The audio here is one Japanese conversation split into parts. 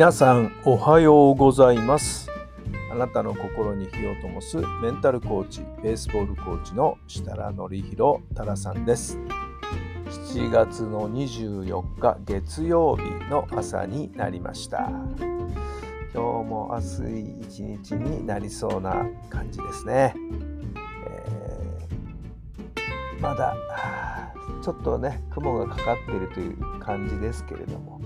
皆さんおはようございます。あなたの心に火を灯すメンタルコーチベースボールコーチの設楽範弘太良さんです。7月の24日月曜日の朝になりました。今日も暑い一日になりそうな感じですね、えーまだちょっとね雲がかかっているという感じですけれども。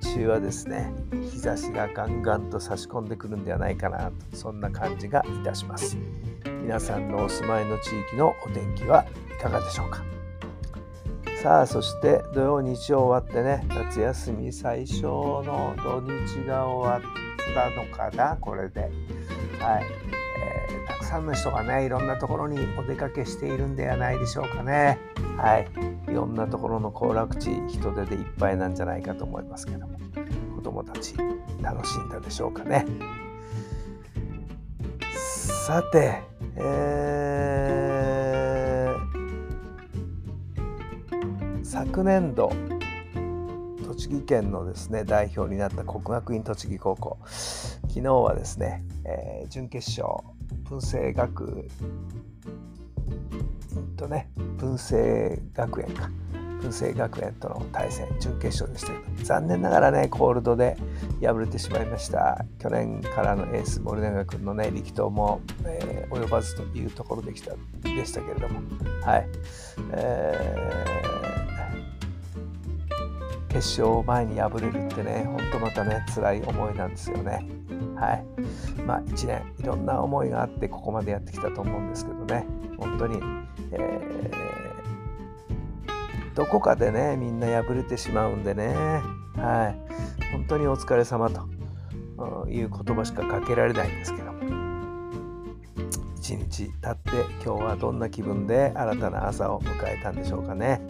日中はですね日差しがガンガンと差し込んでくるんではないかなとそんな感じがいたします。皆さんのお住まいの地域のお天気はいかがでしょうか？さあそして土曜日曜終わってね夏休み最初の土日が終わったのかなこれで。はい、さんの人がねいろんなところにお出かけしているんではないでしょうかね。はい。いろんなところの行楽地人手でいっぱいなんじゃないかと思いますけども子供たち楽しんだでしょうかね。さて、えー昨年度栃木県のですね代表になった国学院栃木高校。昨日はですね、えー準決勝文星学とね文星学園か。文星学園との対戦準決勝でしたけど残念ながらねコールドで敗れてしまいました。去年からのエース森永君のね力投も、えー及ばずというところできたでしたけれども。はい、えー決勝前に敗れるってねほんとまたね辛い思いなんですよね。はい。まあ1年いろんな思いがあってここまでやってきたと思うんですけどね。本当に、えーどこかでねみんな敗れてしまうんでね。はい。本当にお疲れ様という言葉しかかけられないんですけど。も一日経って今日はどんな気分で新たな朝を迎えたんでしょうかね。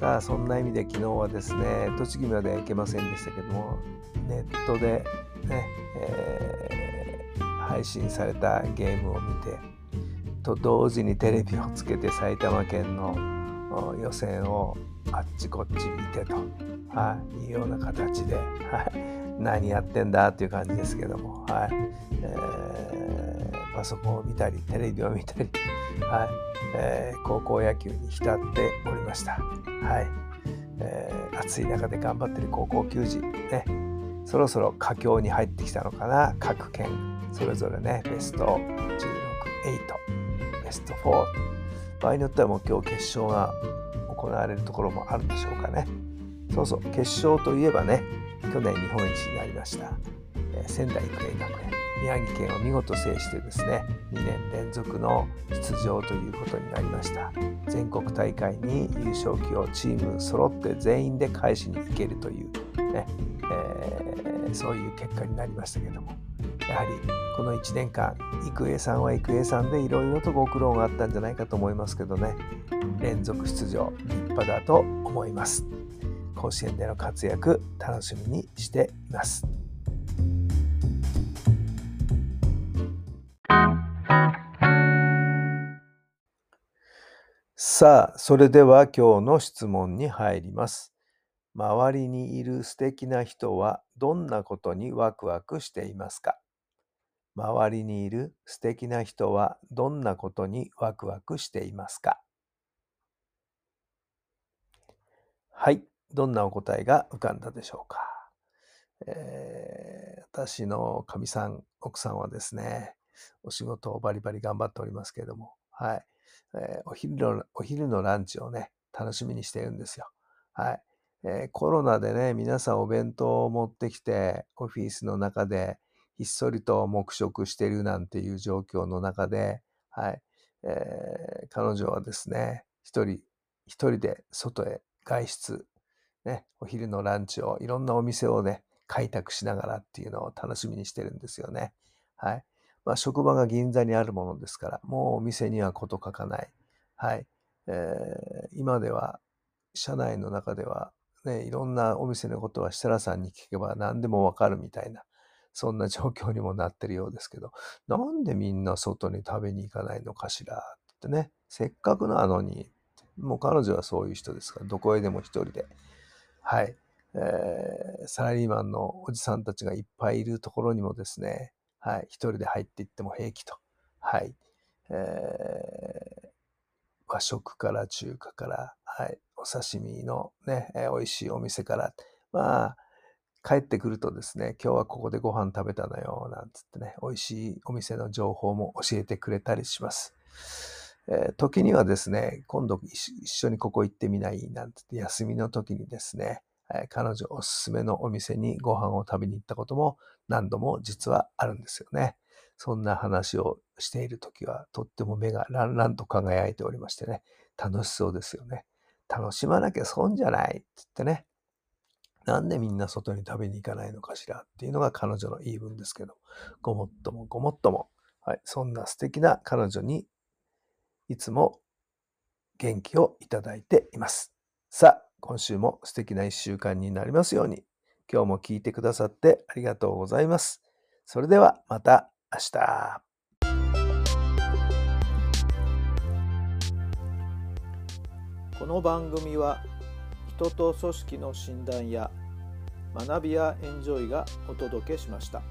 さあそんな意味で昨日はですね栃木までは行けませんでしたけどもネットでね、えー配信されたゲームを見てと同時にテレビをつけて埼玉県の予選をあっちこっち見てと、はい、いうような形で、はい、何やってんだっていう感じですけども、はいえーパソコンを見たりテレビを見たり、はいえー高校野球に浸っておりました。はいえー暑い中で頑張ってる高校球児ねそろそろ佳境に入ってきたのかな。各県それぞれねベスト16、8ベスト4場合によってはもう今日決勝が行われるところもあるんでしょうかね。そうそう決勝といえばね去年日本一になりました、えー仙台育英学園。宮城県を見事制してですね2年連続の出場ということになりました。全国大会に優勝旗をチーム揃って全員で返しに行けるという、ねえーそういう結果になりましたけども。やはりこの1年間育英さんは育英さんでいろいろとご苦労があったんじゃないかと思いますけどね。連続出場立派だと思います。甲子園での活躍楽しみにしています。さあそれでは今日の質問に入ります。周りにいる素敵な人はどんなことにワクワクしていますか？周りにいる素敵な人はどんなことにワクワクしていますか？はい、どんなお答えが浮かんだでしょうか、えー私のかみさん、奥さんはですね、お仕事をバリバリ頑張っておりますけれども、はい、えお昼の、お昼のランチをね、楽しみにしているんですよ。はい。えーコロナでね、皆さんお弁当を持ってきて、オフィスの中でひっそりと黙食してるなんていう状況の中で、はい。えー彼女はですね、一人、一人で外へ外出ね、お昼のランチをいろんなお店をね、開拓しながらっていうのを楽しみにしてるんですよね。はい。まあ、職場が銀座にあるものですから、もうお店にはこと書かない。はい。えー、今では、社内の中では、ね、いろんなお店のことは設楽さんに聞けば何でもわかるみたいな、そんな状況にもなってるようですけど、なんでみんな外に食べに行かないのかしらってね、せっかくなのに、もう彼女はそういう人ですから、どこへでも一人で、はい、えー、サラリーマンのおじさんたちがいっぱいいるところにもですね、はい、一人で入っていっても平気と。はい。えー、和食から中華から、はい、お刺身のね、えー、美味しいお店から、まあ、帰ってくるとですね、今日はここでご飯食べたのよ、なんつってね、美味しいお店の情報も教えてくれたりします。えー、時にはですね、今度一緒にここ行ってみないなんて休みの時にですね、え、彼女おすすめのお店にご飯を食べに行ったことも何度も実はあるんですよね。そんな話をしている時はとっても目がランランと輝いておりましてね、楽しそうですよね。楽しまなきゃ損じゃないって言ってね。なんでみんな外に食べに行かないのかしらっていうのが彼女の言い分ですけど、ごもっともごもっとも、はい、そんな素敵な彼女にいつも元気をいただいています。さあ、今週も素敵な一週間になりますように。今日も聞いてくださってありがとうございます。それではまた明日。この番組は人と組織の診断や学びやエンジョイがお届けしました。